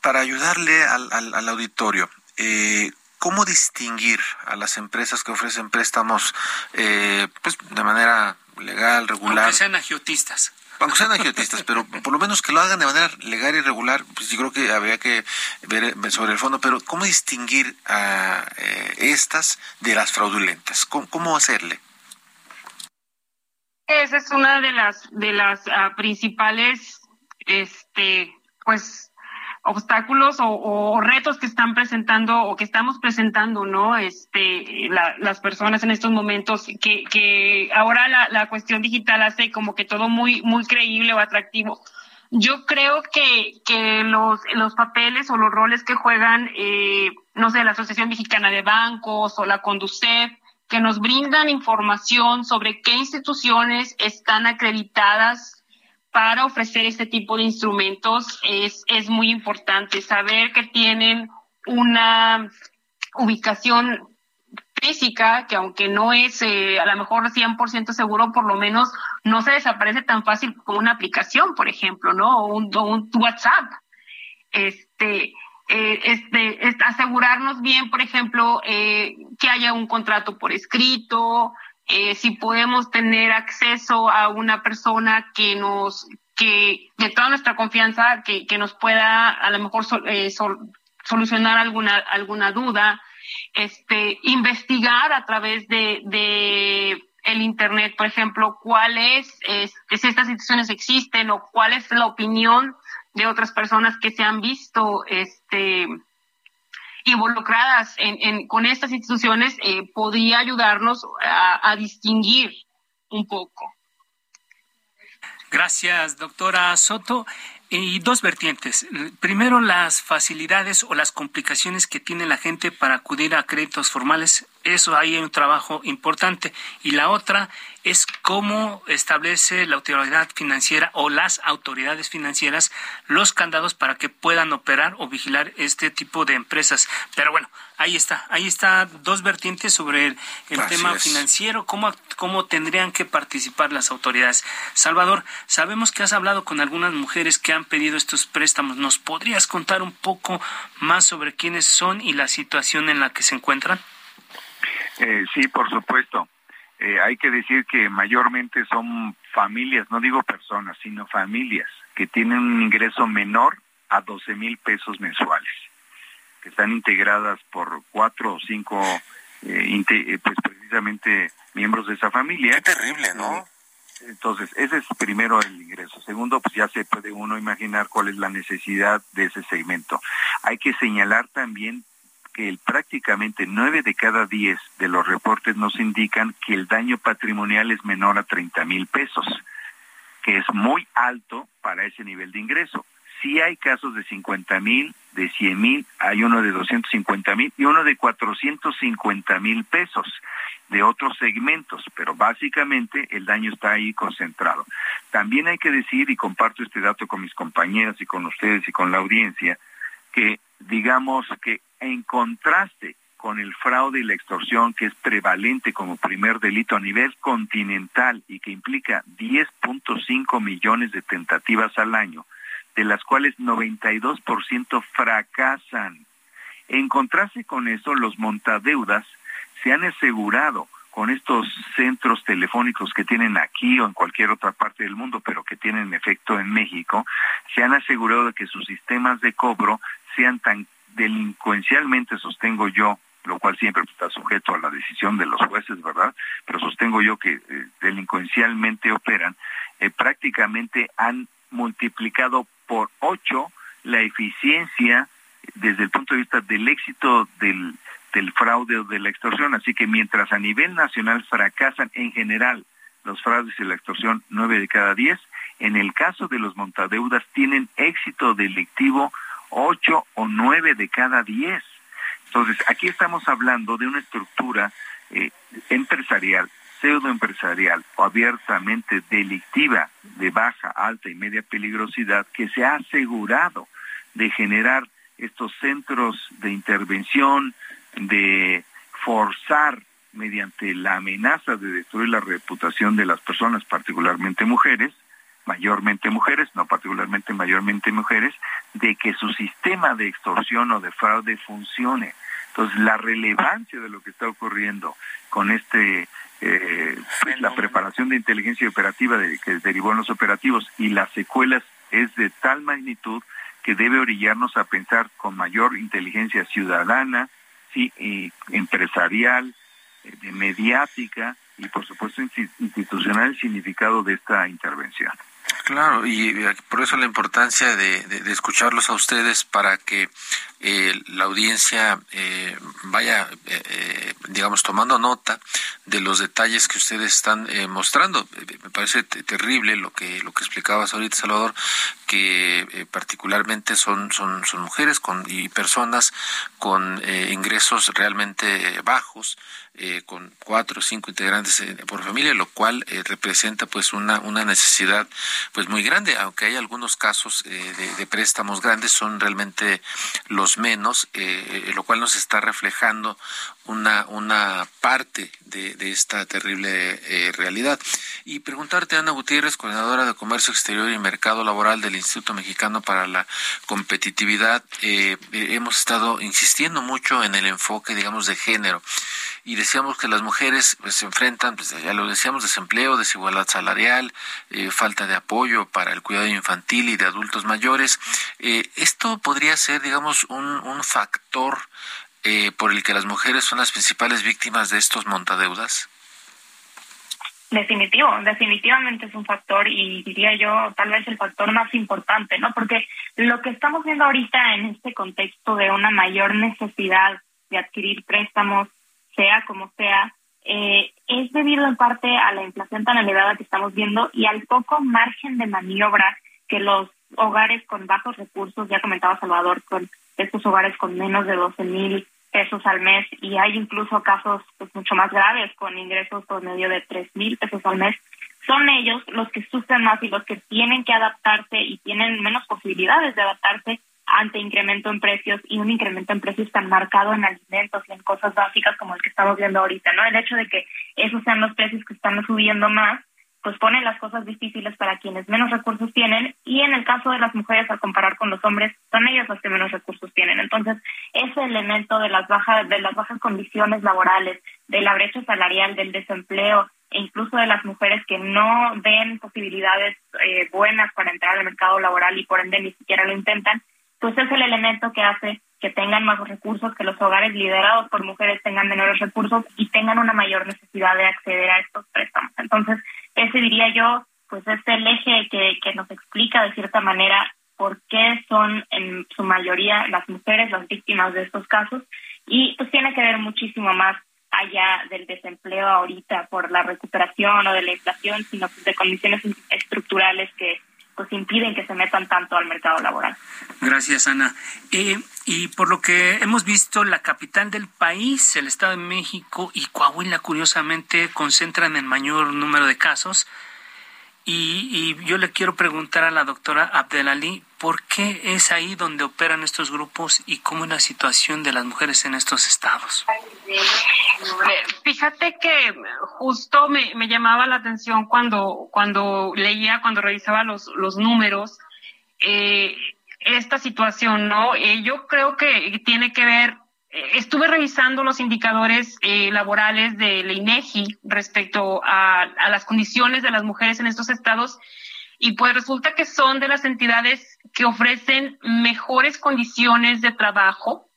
para ayudarle al, al, auditorio, eh, ¿cómo distinguir a las empresas que ofrecen préstamos eh, pues, de manera legal, regular? Aunque sean agiotistas aunque sean agiotistas, pero por lo menos que lo hagan de manera legal y regular, pues yo creo que habría que ver sobre el fondo, pero ¿cómo distinguir a eh, estas de las fraudulentas? ¿Cómo, hacerle? Esa es una de las de las ah, principales este pues obstáculos o, retos que están presentando o que estamos presentando, ¿no? Este, las personas en estos momentos, que, que ahora la, la cuestión digital hace como que todo muy, muy creíble o atractivo. Yo creo que, que los, los papeles o los roles que juegan, eh, no sé, la Asociación Mexicana de Bancos o la Conducef, que nos brindan información sobre qué instituciones están acreditadas para ofrecer este tipo de instrumentos es, es muy importante saber que tienen una ubicación física, que aunque no es eh, a lo mejor 100% seguro, por lo menos no se desaparece tan fácil como una aplicación, por ejemplo, ¿no? O un, WhatsApp. Este, eh, este, asegurarnos bien, por ejemplo, eh, que haya un contrato por escrito, eh, si podemos tener acceso a una persona que nos que de toda nuestra confianza, que, que nos pueda a lo mejor eh, solucionar alguna, alguna duda, este, investigar a través de, de el Internet, por ejemplo, cuáles, es, si estas instituciones existen o cuál es la opinión de otras personas que se han visto este, involucradas en, con estas instituciones, eh, podría ayudarnos a distinguir un poco. Gracias, doctora Soto. Y dos vertientes. Primero, las facilidades o las complicaciones que tiene la gente para acudir a créditos formales. Eso ahí hay un trabajo importante. Y la otra es cómo establece la autoridad financiera o las autoridades financieras los candados para que puedan operar o vigilar este tipo de empresas. Pero bueno, ahí está, ahí está dos vertientes sobre el, tema financiero, cómo, cómo tendrían que participar las autoridades. Salvador, sabemos que has hablado con algunas mujeres que han pedido estos préstamos. ¿Nos podrías contar un poco más sobre quiénes son y la situación en la que se encuentran? Eh, sí, por supuesto. Eh, hay que decir que mayormente son familias, no digo personas, sino familias que tienen un ingreso menor a 12 mil pesos mensuales, que están integradas por cuatro o cinco, eh, eh, pues precisamente miembros de esa familia. Qué terrible, ¿no? Entonces, ese es primero el ingreso. Segundo, pues ya se puede uno imaginar cuál es la necesidad de ese segmento. Hay que señalar también que prácticamente nueve de cada diez de los reportes nos indican que el daño patrimonial es menor a 30 mil pesos, que es muy alto para ese nivel de ingreso. Sí hay casos de 50 mil, de 100 mil, hay uno de 250 mil y uno de 450 mil pesos de otros segmentos, pero básicamente el daño está ahí concentrado. También hay que decir, y comparto este dato con mis compañeras y con ustedes y con la audiencia, que digamos que en contraste con el fraude y la extorsión que es prevalente como primer delito a nivel continental y que implica 10.5 millones de tentativas al año, de las cuales 92% fracasan. En contraste con eso, los montadeudas se han asegurado con estos centros telefónicos que tienen aquí o en cualquier otra parte del mundo, pero que tienen efecto en México, se han asegurado de que sus sistemas de cobro sean tan delincuencialmente sostengo yo, lo cual siempre está sujeto a la decisión de los jueces, ¿verdad? Pero sostengo yo que eh, delincuencialmente operan, eh, prácticamente han multiplicado por ocho la eficiencia desde el punto de vista del éxito del, del fraude o de la extorsión. Así que mientras a nivel nacional fracasan en general los fraudes y la extorsión nueve de cada diez, en el caso de los montadeudas tienen éxito delictivo ocho o nueve de cada diez. Entonces, aquí estamos hablando de una estructura eh, empresarial, pseudoempresarial o abiertamente delictiva de baja, alta y media peligrosidad que se ha asegurado de generar estos centros de intervención, de forzar mediante la amenaza de destruir la reputación de las personas, particularmente mujeres, mayormente mujeres, no particularmente mayormente mujeres, de que su sistema de extorsión o de fraude funcione. Entonces, la relevancia de lo que está ocurriendo con este eh, pues, la preparación de inteligencia operativa de, que derivó en los operativos y las secuelas es de tal magnitud que debe orillarnos a pensar con mayor inteligencia ciudadana, y empresarial, eh, mediática y por supuesto institucional el significado de esta intervención. Claro, y eh, por eso la importancia de, de, escucharlos a ustedes para que eh, la audiencia eh, vaya, digamos, tomando nota de los detalles que ustedes están mostrando. Me parece terrible lo que lo que explicabas ahorita, Salvador, que particularmente son, son, son mujeres con, y personas con ingresos realmente bajos eh, con cuatro o cinco integrantes eh, por familia, lo cual eh, representa pues una, una necesidad pues muy grande, aunque hay algunos casos de, préstamos grandes, son realmente los menos, lo cual nos está reflejando una, una parte de, de esta terrible realidad. Y preguntarte, Ana Gutiérrez, coordinadora de Comercio Exterior y Mercado Laboral del Instituto Mexicano para la Competitividad, eh, hemos estado insistiendo mucho en el enfoque, digamos, de género y decíamos que las mujeres pues, se enfrentan, pues, ya lo decíamos, desempleo, desigualdad salarial, eh, falta de apoyo para el cuidado infantil y de adultos mayores. Eh, esto podría ser, digamos, un, un factor eh, por el que las mujeres son las principales víctimas de estos montadeudas. Definitivo, definitivamente es un factor y diría yo tal vez el factor más importante, ¿no? Porque lo que estamos viendo ahorita en este contexto de una mayor necesidad de adquirir préstamos, sea como sea, eh, es debido en parte a la inflación tan elevada que estamos viendo y al poco margen de maniobra que los hogares con bajos recursos, ya comentaba Salvador, con estos hogares con menos de 12 mil pesos al mes y hay incluso casos pues, mucho más graves con ingresos por medio de 3 mil pesos al mes, son ellos los que sufren más y los que tienen que adaptarse y tienen menos posibilidades de adaptarse ante incremento en precios y un incremento en precios tan marcado en alimentos y en cosas básicas como el que estamos viendo ahorita, ¿no? El hecho de que esos sean los precios que están subiendo más, pues pone las cosas difíciles para quienes menos recursos tienen y en el caso de las mujeres al comparar con los hombres son ellas las que menos recursos tienen. Entonces, ese elemento de las bajas de las bajas condiciones laborales, de la brecha salarial, del desempleo e incluso de las mujeres que no ven posibilidades eh, buenas para entrar al mercado laboral y por ende ni siquiera lo intentan, pues es el elemento que hace que tengan más recursos, que los hogares liderados por mujeres tengan menores recursos y tengan una mayor necesidad de acceder a estos préstamos. Entonces, ese diría yo, pues es el eje que, que nos explica de cierta manera por qué son en su mayoría las mujeres las víctimas de estos casos y pues tiene que ver muchísimo más allá del desempleo ahorita por la recuperación o de la inflación, sino pues de condiciones estructurales que pues impiden que se metan tanto al mercado laboral. Gracias, Ana. Eh, y por lo que hemos visto, la capital del país, el Estado de México y Coahuila, curiosamente, concentran el mayor número de casos. Y, yo le quiero preguntar a la doctora Abdelali, ¿por qué es ahí donde operan estos grupos y cómo es la situación de las mujeres en estos estados? Fíjate que justo me, llamaba la atención cuando, cuando leía, cuando revisaba los, los números, eh, esta situación, ¿no? Eh, yo creo que tiene que ver estuve revisando los indicadores eh, laborales de la INEGI respecto a, las condiciones de las mujeres en estos estados y pues resulta que son de las entidades que ofrecen mejores condiciones de trabajo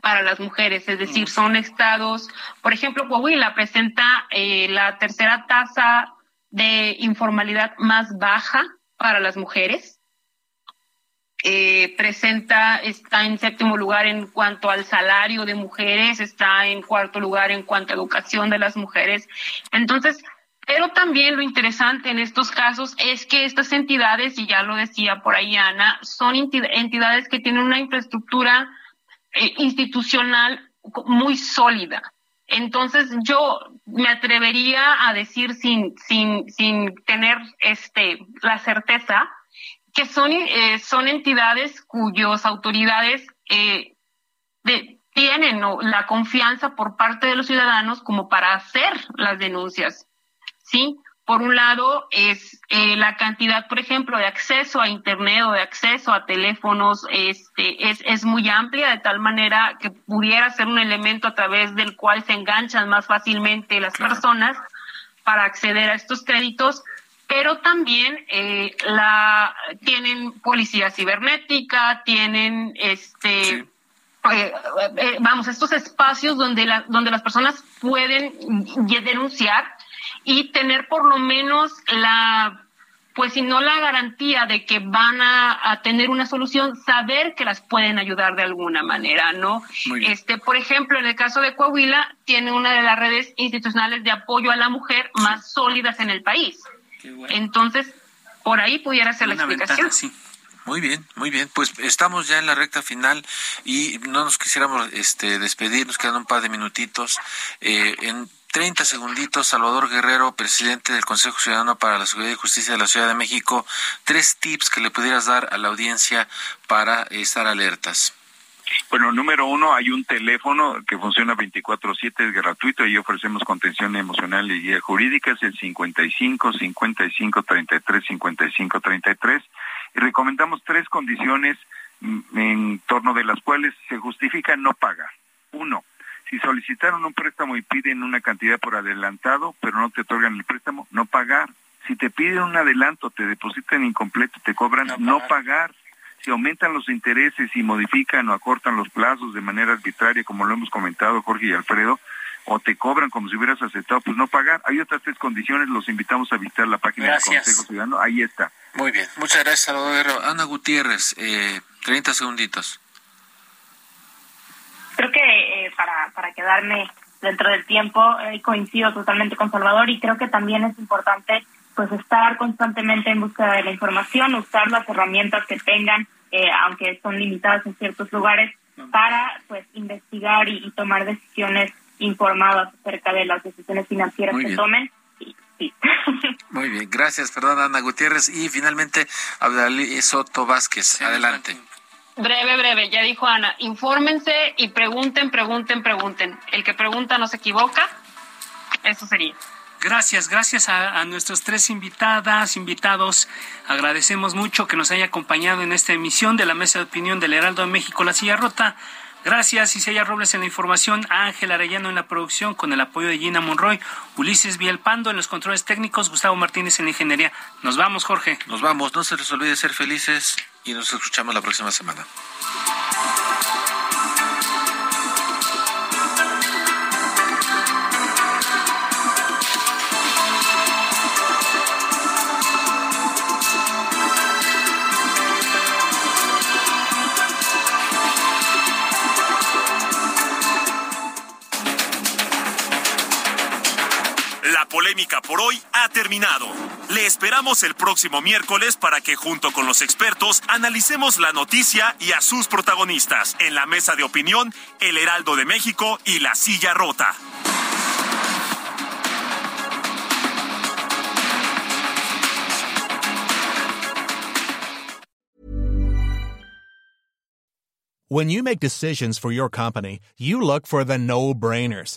para las mujeres, es decir, son estados, por ejemplo, Coahuila presenta eh, la tercera tasa de informalidad más baja para las mujeres eh, presenta, está en séptimo lugar en cuanto al salario de mujeres, está en cuarto lugar en cuanto a educación de las mujeres. Entonces, pero también lo interesante en estos casos es que estas entidades, y ya lo decía por ahí Ana, son entidades que tienen una infraestructura eh, institucional muy sólida. Entonces yo me atrevería a decir sin, sin, sin tener este, la certeza que son, eh, son entidades cuyas autoridades eh, tienen la confianza por parte de los ciudadanos como para hacer las denuncias. ¿sí? Por un lado, es eh, la cantidad, por ejemplo, de acceso a Internet o de acceso a teléfonos este, es, es muy amplia, de tal manera que pudiera ser un elemento a través del cual se enganchan más fácilmente las personas para acceder a estos créditos pero también eh, la tienen policía cibernética, tienen este eh, eh, vamos estos espacios donde la, donde las personas pueden denunciar y tener por lo menos la pues si no la garantía de que van a, tener una solución, saber que las pueden ayudar de alguna manera, ¿no? Este, por ejemplo, en el caso de Coahuila, tiene una de las redes institucionales de apoyo a la mujer más sólidas en el país. Entonces, por ahí pudiera ser la explicación. Muy bien, muy bien. Pues estamos ya en la recta final y no nos quisiéramos este, despedir, nos quedan un par de minutitos. Eh, en 30 segunditos, Salvador Guerrero, presidente del Consejo Ciudadano para la Seguridad y Justicia de la Ciudad de México, tres tips que le pudieras dar a la audiencia para estar alertas. Bueno, número uno, hay un teléfono que funciona 24/7, es gratuito y ofrecemos contención emocional y guía jurídica, es el 55 55 33 55 33. recomendamos tres condiciones mm, en torno de las cuales se justifica no pagar. Uno, si solicitaron un préstamo y piden una cantidad por adelantado, pero no te otorgan el préstamo, no pagar. Si te piden un adelanto, te depositan incompleto, te cobran, no pagar. Si aumentan los intereses y modifican o acortan los plazos de manera arbitraria, como lo hemos comentado Jorge y Alfredo, o te cobran como si hubieras aceptado, pues no pagar. Hay otras tres condiciones, los invitamos a visitar la página del Consejo Ciudadano, ahí está. Muy bien, muchas gracias, Salvador Ana Gutiérrez, eh, 30 segunditos. Creo que eh, para, para quedarme dentro del tiempo, eh, coincido totalmente con Salvador y creo que también es importante pues estar constantemente en búsqueda de la información, usar las herramientas que tengan, eh, aunque son limitadas en ciertos lugares, para pues investigar y, tomar decisiones informadas acerca de las decisiones financieras que tomen. Muy bien, gracias, perdón, Ana Gutiérrez. Y finalmente, Abdalí Soto Vázquez, adelante. Breve, breve, ya dijo Ana, infórmense y pregunten, pregunten, pregunten. El que pregunta no se equivoca, eso sería. Gracias, gracias a, nuestros tres invitadas, invitados. Agradecemos mucho que nos haya acompañado en esta emisión de la Mesa de Opinión del Heraldo de México, La Silla Rota. Gracias, Isaya Robles en la información, Ángel Arellano en la producción, con el apoyo de Gina Monroy, Ulises Vielpando en los controles técnicos, Gustavo Martínez en la ingeniería. Nos vamos, Jorge. Nos vamos, no se les olvide ser felices y nos escuchamos la próxima semana. Hoy ha terminado. Le esperamos el próximo miércoles para que junto con los expertos analicemos la noticia y a sus protagonistas en la mesa de opinión El Heraldo de México y La Silla Rota. When you make decisions for your company, you look for the no-brainers.